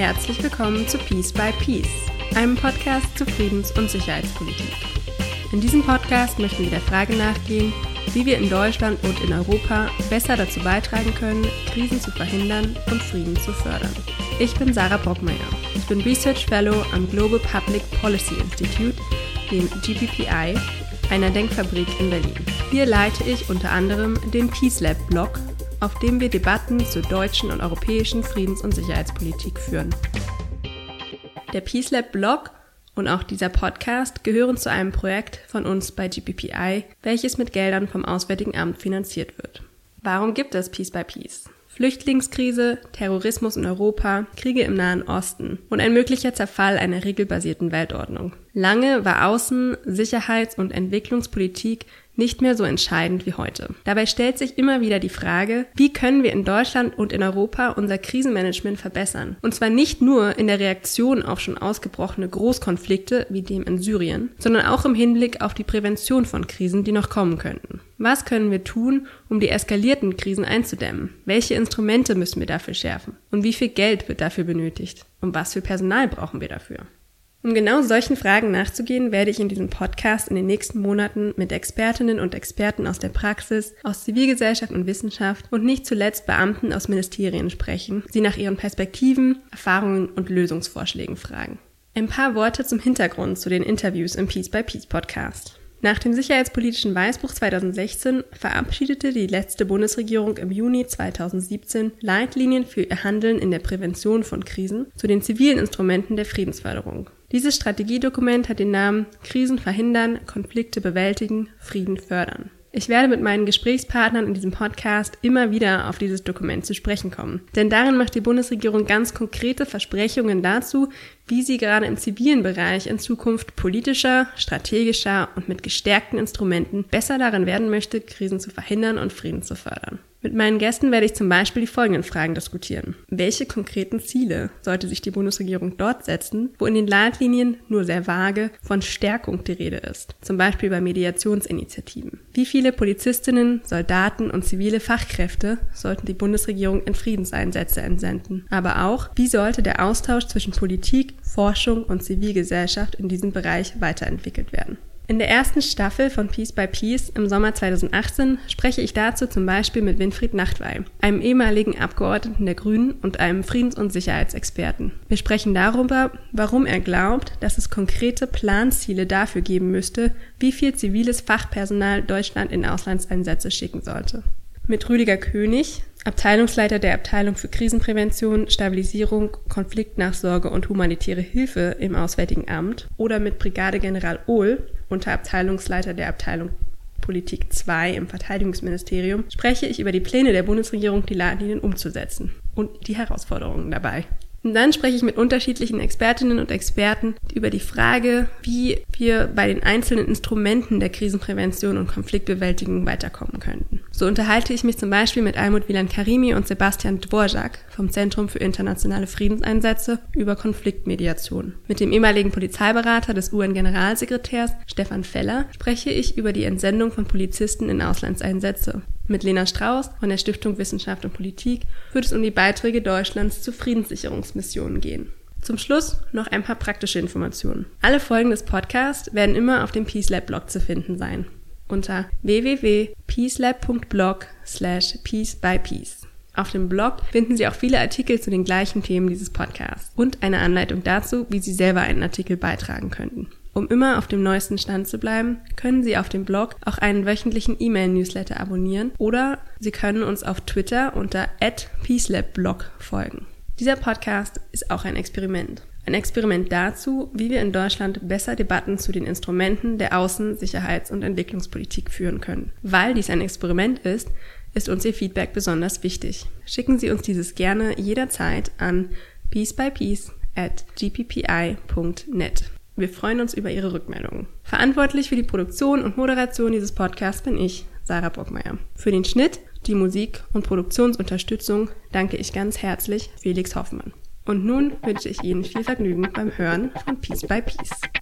herzlich willkommen zu Peace by Peace, einem Podcast zu Friedens- und Sicherheitspolitik. In diesem Podcast möchten wir der Frage nachgehen, wie wir in Deutschland und in Europa besser dazu beitragen können, Krisen zu verhindern und Frieden zu fördern. Ich bin Sarah Brockmeier. Ich bin Research Fellow am Global Public Policy Institute, dem GPPI, einer Denkfabrik in Berlin. Hier leite ich unter anderem den Peace Lab Blog, auf dem wir Debatten zur deutschen und europäischen Friedens- und Sicherheitspolitik führen. Der Peace Lab Blog und auch dieser Podcast gehören zu einem Projekt von uns bei GPPI, welches mit Geldern vom Auswärtigen Amt finanziert wird. Warum gibt es Peace by Peace? Flüchtlingskrise, Terrorismus in Europa, Kriege im Nahen Osten und ein möglicher Zerfall einer regelbasierten Weltordnung. Lange war Außen-, Sicherheits- und Entwicklungspolitik nicht mehr so entscheidend wie heute. Dabei stellt sich immer wieder die Frage, wie können wir in Deutschland und in Europa unser Krisenmanagement verbessern? Und zwar nicht nur in der Reaktion auf schon ausgebrochene Großkonflikte wie dem in Syrien, sondern auch im Hinblick auf die Prävention von Krisen, die noch kommen könnten. Was können wir tun, um die eskalierten Krisen einzudämmen? Welche Instrumente müssen wir dafür schärfen? Und wie viel Geld wird dafür benötigt? Und was für Personal brauchen wir dafür? Um genau solchen Fragen nachzugehen, werde ich in diesem Podcast in den nächsten Monaten mit Expertinnen und Experten aus der Praxis, aus Zivilgesellschaft und Wissenschaft und nicht zuletzt Beamten aus Ministerien sprechen, sie nach ihren Perspektiven, Erfahrungen und Lösungsvorschlägen fragen. Ein paar Worte zum Hintergrund zu den Interviews im Peace by Peace Podcast. Nach dem sicherheitspolitischen Weißbuch 2016 verabschiedete die letzte Bundesregierung im Juni 2017 Leitlinien für ihr Handeln in der Prävention von Krisen zu den zivilen Instrumenten der Friedensförderung. Dieses Strategiedokument hat den Namen Krisen verhindern, Konflikte bewältigen, Frieden fördern. Ich werde mit meinen Gesprächspartnern in diesem Podcast immer wieder auf dieses Dokument zu sprechen kommen. Denn darin macht die Bundesregierung ganz konkrete Versprechungen dazu, wie sie gerade im zivilen Bereich in Zukunft politischer, strategischer und mit gestärkten Instrumenten besser darin werden möchte, Krisen zu verhindern und Frieden zu fördern. Mit meinen Gästen werde ich zum Beispiel die folgenden Fragen diskutieren. Welche konkreten Ziele sollte sich die Bundesregierung dort setzen, wo in den Leitlinien nur sehr vage von Stärkung die Rede ist? Zum Beispiel bei Mediationsinitiativen. Wie viele Polizistinnen, Soldaten und zivile Fachkräfte sollten die Bundesregierung in Friedenseinsätze entsenden? Aber auch, wie sollte der Austausch zwischen Politik, Forschung und Zivilgesellschaft in diesem Bereich weiterentwickelt werden? In der ersten Staffel von Peace by Peace im Sommer 2018 spreche ich dazu zum Beispiel mit Winfried Nachtwey, einem ehemaligen Abgeordneten der Grünen und einem Friedens- und Sicherheitsexperten. Wir sprechen darüber, warum er glaubt, dass es konkrete Planziele dafür geben müsste, wie viel ziviles Fachpersonal Deutschland in Auslandseinsätze schicken sollte. Mit Rüdiger König, Abteilungsleiter der Abteilung für Krisenprävention, Stabilisierung, Konfliktnachsorge und humanitäre Hilfe im Auswärtigen Amt oder mit Brigadegeneral Ohl, Unterabteilungsleiter der Abteilung Politik 2 im Verteidigungsministerium, spreche ich über die Pläne der Bundesregierung, die Leitlinien umzusetzen und die Herausforderungen dabei. Und dann spreche ich mit unterschiedlichen Expertinnen und Experten über die Frage, wie wir bei den einzelnen Instrumenten der Krisenprävention und Konfliktbewältigung weiterkommen könnten. So unterhalte ich mich zum Beispiel mit Almut Wieland Karimi und Sebastian Dvorak vom Zentrum für internationale Friedenseinsätze über Konfliktmediation. Mit dem ehemaligen Polizeiberater des UN-Generalsekretärs Stefan Feller spreche ich über die Entsendung von Polizisten in Auslandseinsätze. Mit Lena Strauß von der Stiftung Wissenschaft und Politik wird es um die Beiträge Deutschlands zu Friedenssicherungsmissionen gehen. Zum Schluss noch ein paar praktische Informationen. Alle Folgen des Podcasts werden immer auf dem Peace Lab Blog zu finden sein. Unter www.peacelab.blog slash peace by peace. Auf dem Blog finden Sie auch viele Artikel zu den gleichen Themen dieses Podcasts und eine Anleitung dazu, wie Sie selber einen Artikel beitragen könnten. Um immer auf dem neuesten Stand zu bleiben, können Sie auf dem Blog auch einen wöchentlichen E-Mail-Newsletter abonnieren oder Sie können uns auf Twitter unter @peacelabblog folgen. Dieser Podcast ist auch ein Experiment. Ein Experiment dazu, wie wir in Deutschland besser Debatten zu den Instrumenten der Außen-, Sicherheits- und Entwicklungspolitik führen können. Weil dies ein Experiment ist, ist uns Ihr Feedback besonders wichtig. Schicken Sie uns dieses gerne jederzeit an peacebypeace at gppi.net. Wir freuen uns über Ihre Rückmeldungen. Verantwortlich für die Produktion und Moderation dieses Podcasts bin ich, Sarah Brockmeier. Für den Schnitt, die Musik und Produktionsunterstützung danke ich ganz herzlich Felix Hoffmann. Und nun wünsche ich Ihnen viel Vergnügen beim Hören von Peace by Peace.